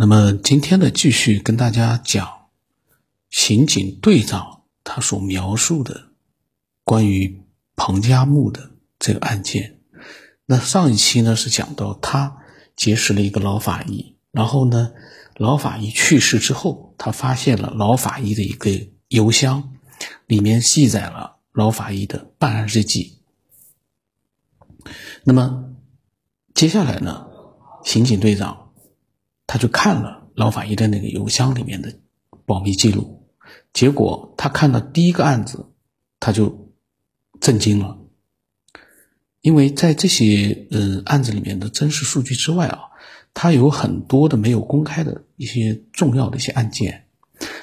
那么今天呢，继续跟大家讲刑警队长他所描述的关于彭加木的这个案件。那上一期呢是讲到他结识了一个老法医，然后呢，老法医去世之后，他发现了老法医的一个邮箱，里面记载了老法医的办案日记。那么接下来呢，刑警队长。他就看了老法医的那个邮箱里面的保密记录，结果他看到第一个案子，他就震惊了，因为在这些呃案子里面的真实数据之外啊，他有很多的没有公开的一些重要的一些案件。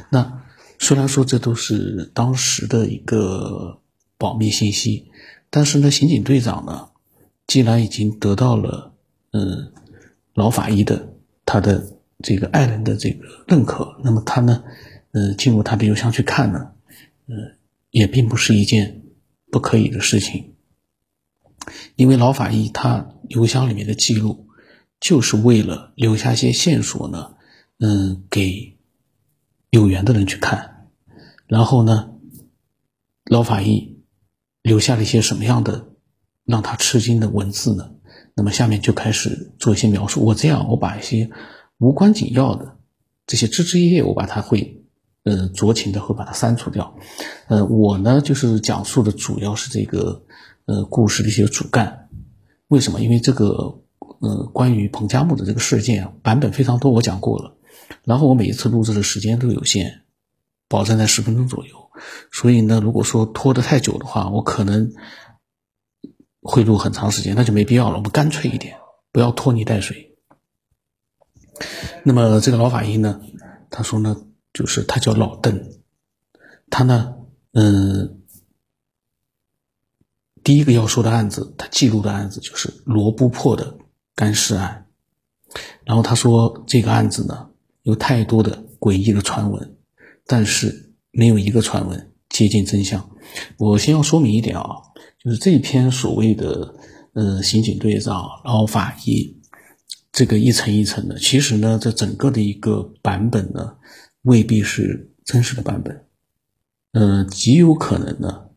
那虽然说这都是当时的一个保密信息，但是呢，刑警队长呢，既然已经得到了嗯老法医的。他的这个爱人的这个认可，那么他呢，呃，进入他的邮箱去看呢，呃，也并不是一件不可以的事情，因为老法医他邮箱里面的记录，就是为了留下一些线索呢，嗯，给有缘的人去看，然后呢，老法医留下了一些什么样的让他吃惊的文字呢？那么下面就开始做一些描述。我这样，我把一些无关紧要的这些枝枝叶叶，我把它会呃酌情的会把它删除掉。呃，我呢就是讲述的主要是这个呃故事的一些主干。为什么？因为这个呃关于彭加木的这个事件版本非常多，我讲过了。然后我每一次录制的时间都有限，保证在十分钟左右。所以呢，如果说拖得太久的话，我可能。会录很长时间，那就没必要了。我们干脆一点，不要拖泥带水。那么这个老法医呢，他说呢，就是他叫老邓，他呢，嗯，第一个要说的案子，他记录的案子就是罗布泊的干尸案。然后他说这个案子呢，有太多的诡异的传闻，但是没有一个传闻接近真相。我先要说明一点啊。就是这篇所谓的呃刑警队长老法医，这个一层一层的，其实呢，这整个的一个版本呢，未必是真实的版本，呃，极有可能呢，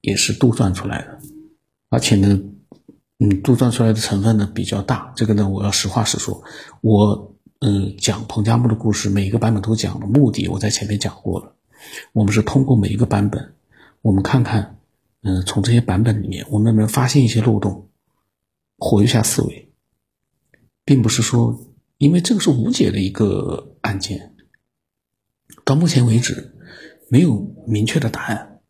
也是杜撰出来的，而且呢，嗯，杜撰出来的成分呢比较大。这个呢，我要实话实说，我嗯讲彭加木的故事，每一个版本都讲了，目的我在前面讲过了，我们是通过每一个版本，我们看看。嗯，从这些版本里面，我们能不能发现一些漏洞，活跃下思维，并不是说，因为这个是无解的一个案件，到目前为止没有明确的答案。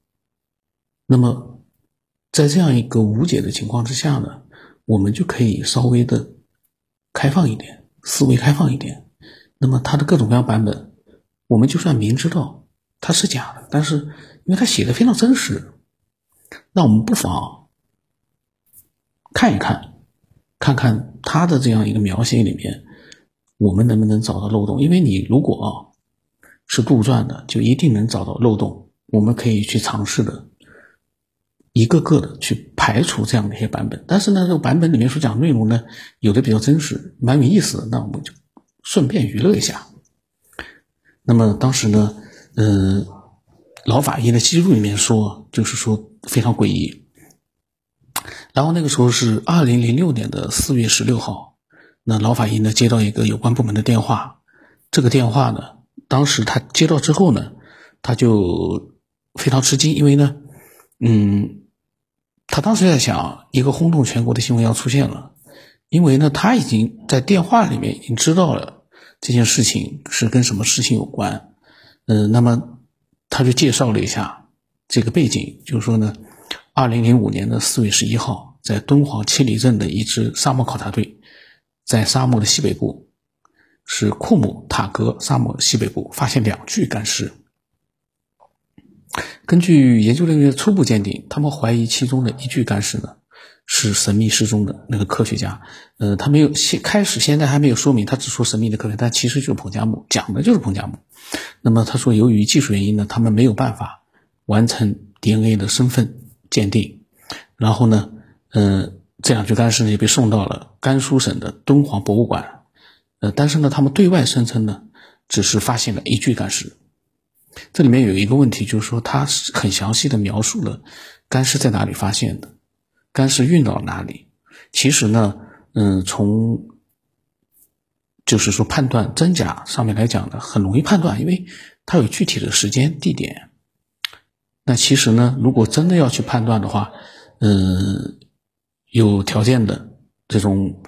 那么，在这样一个无解的情况之下呢，我们就可以稍微的开放一点，思维开放一点。那么，它的各种各样版本，我们就算明知道它是假的，但是因为它写的非常真实。那我们不妨看一看，看看他的这样一个描写里面，我们能不能找到漏洞？因为你如果啊是杜撰的，就一定能找到漏洞。我们可以去尝试的，一个个的去排除这样的一些版本。但是呢，这个版本里面所讲内容呢，有的比较真实，蛮有意思的。那我们就顺便娱乐一下。那么当时呢，嗯，老法医的记录里面说，就是说。非常诡异。然后那个时候是二零零六年的四月十六号，那老法医呢接到一个有关部门的电话，这个电话呢，当时他接到之后呢，他就非常吃惊，因为呢，嗯，他当时在想一个轰动全国的新闻要出现了，因为呢，他已经在电话里面已经知道了这件事情是跟什么事情有关，嗯，那么他就介绍了一下。这个背景就是说呢，二零零五年的四月十一号，在敦煌七里镇的一支沙漠考察队，在沙漠的西北部，是库姆塔格沙漠西北部发现两具干尸。根据研究人员初步鉴定，他们怀疑其中的一具干尸呢是神秘失踪的那个科学家。呃，他没有现开始现在还没有说明，他只说神秘的科学，但其实就是彭加木讲的就是彭加木。那么他说，由于技术原因呢，他们没有办法。完成 DNA 的身份鉴定，然后呢，嗯，这两具干尸呢也被送到了甘肃省的敦煌博物馆，呃，但是呢，他们对外声称呢，只是发现了一具干尸。这里面有一个问题，就是说他是很详细的描述了干尸在哪里发现的，干尸运到哪里。其实呢，嗯，从就是说判断真假上面来讲呢，很容易判断，因为它有具体的时间地点。那其实呢，如果真的要去判断的话，嗯，有条件的这种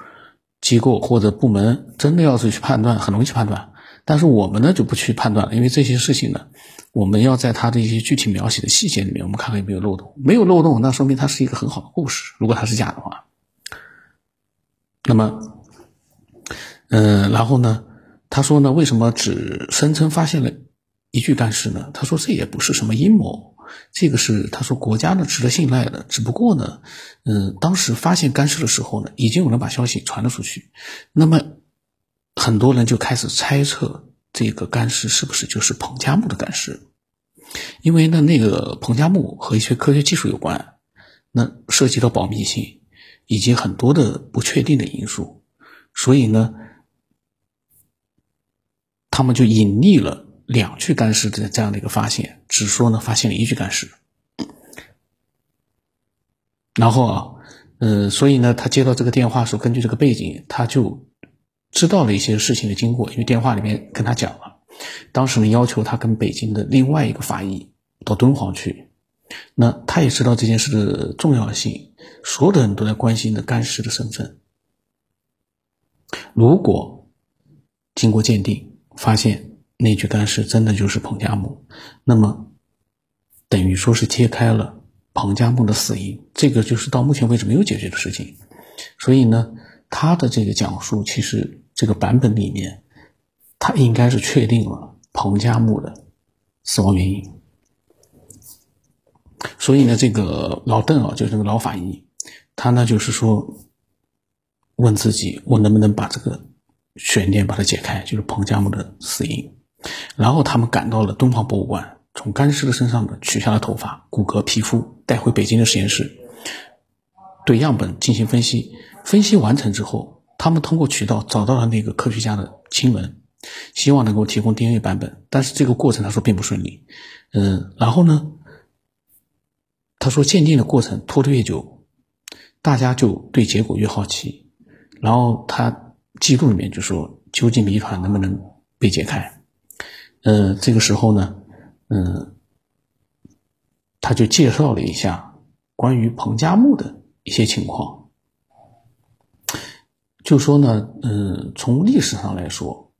机构或者部门真的要是去判断，很容易去判断。但是我们呢就不去判断了，因为这些事情呢，我们要在它的一些具体描写的细节里面，我们看看有没有漏洞。没有漏洞，那说明它是一个很好的故事。如果它是假的话，那么，嗯，然后呢，他说呢，为什么只声称发现了一具干尸呢？他说这也不是什么阴谋，这个是他说国家呢值得信赖的。只不过呢，嗯，当时发现干尸的时候呢，已经有人把消息传了出去，那么。很多人就开始猜测这个干尸是不是就是彭加木的干尸，因为呢，那个彭加木和一些科学技术有关，那涉及到保密性以及很多的不确定的因素，所以呢，他们就隐匿了两具干尸的这样的一个发现，只说呢发现了一具干尸，然后啊，嗯，所以呢，他接到这个电话时候，根据这个背景，他就。知道了一些事情的经过，因为电话里面跟他讲了，当时呢要求他跟北京的另外一个法医到敦煌去，那他也知道这件事的重要性，所有的人都在关心的干尸的身份。如果经过鉴定发现那具干尸真的就是彭加木，那么等于说是揭开了彭加木的死因，这个就是到目前为止没有解决的事情，所以呢。他的这个讲述，其实这个版本里面，他应该是确定了彭加木的死亡原因。所以呢，这个老邓啊，就是这个老法医，他呢就是说，问自己，我能不能把这个悬念把它解开，就是彭加木的死因。然后他们赶到了敦煌博物馆，从干尸的身上呢取下了头发、骨骼、皮肤，带回北京的实验室，对样本进行分析。分析完成之后，他们通过渠道找到了那个科学家的亲文，希望能够提供 DNA 版本。但是这个过程他说并不顺利，嗯，然后呢，他说鉴定的过程拖得越久，大家就对结果越好奇。然后他记录里面就说，究竟谜团能不能被解开？呃，这个时候呢，嗯，他就介绍了一下关于彭加木的一些情况。就说呢，嗯，从历史上来说，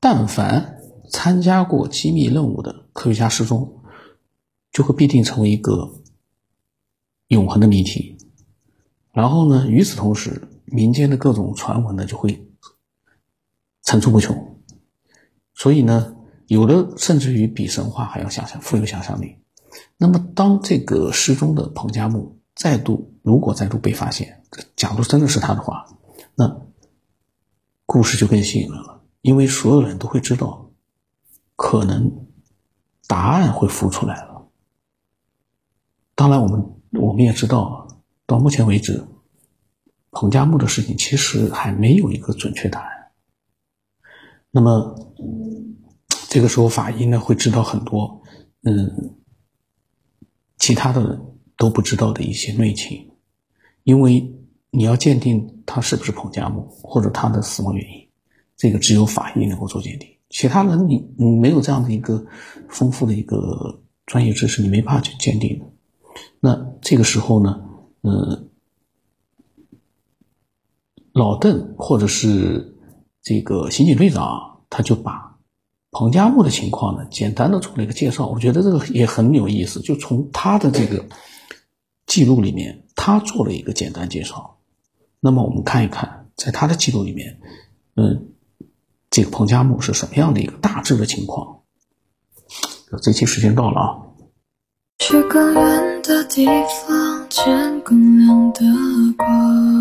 但凡参加过机密任务的科学家失踪，就会必定成为一个永恒的谜题。然后呢，与此同时，民间的各种传闻呢就会层出不穷。所以呢，有的甚至于比神话还要想象富有想象力。那么，当这个失踪的彭加木再度如果再度被发现，假如真的是他的话。那故事就更吸引人了，因为所有人都会知道，可能答案会浮出来了。当然，我们我们也知道，到目前为止，彭加木的事情其实还没有一个准确答案。那么，这个时候法医呢会知道很多，嗯，其他的都不知道的一些内情，因为。你要鉴定他是不是彭加木，或者他的死亡原因，这个只有法医能够做鉴定。其他人你你没有这样的一个丰富的一个专业知识，你没办法去鉴定。那这个时候呢，嗯，老邓或者是这个刑警队长，他就把彭加木的情况呢，简单的做了一个介绍。我觉得这个也很有意思，就从他的这个记录里面，他做了一个简单介绍。那么我们看一看，在他的记录里面，嗯，这个彭加木是什么样的一个大致的情况？这期时间到了啊。去更远的地方，见更亮的光。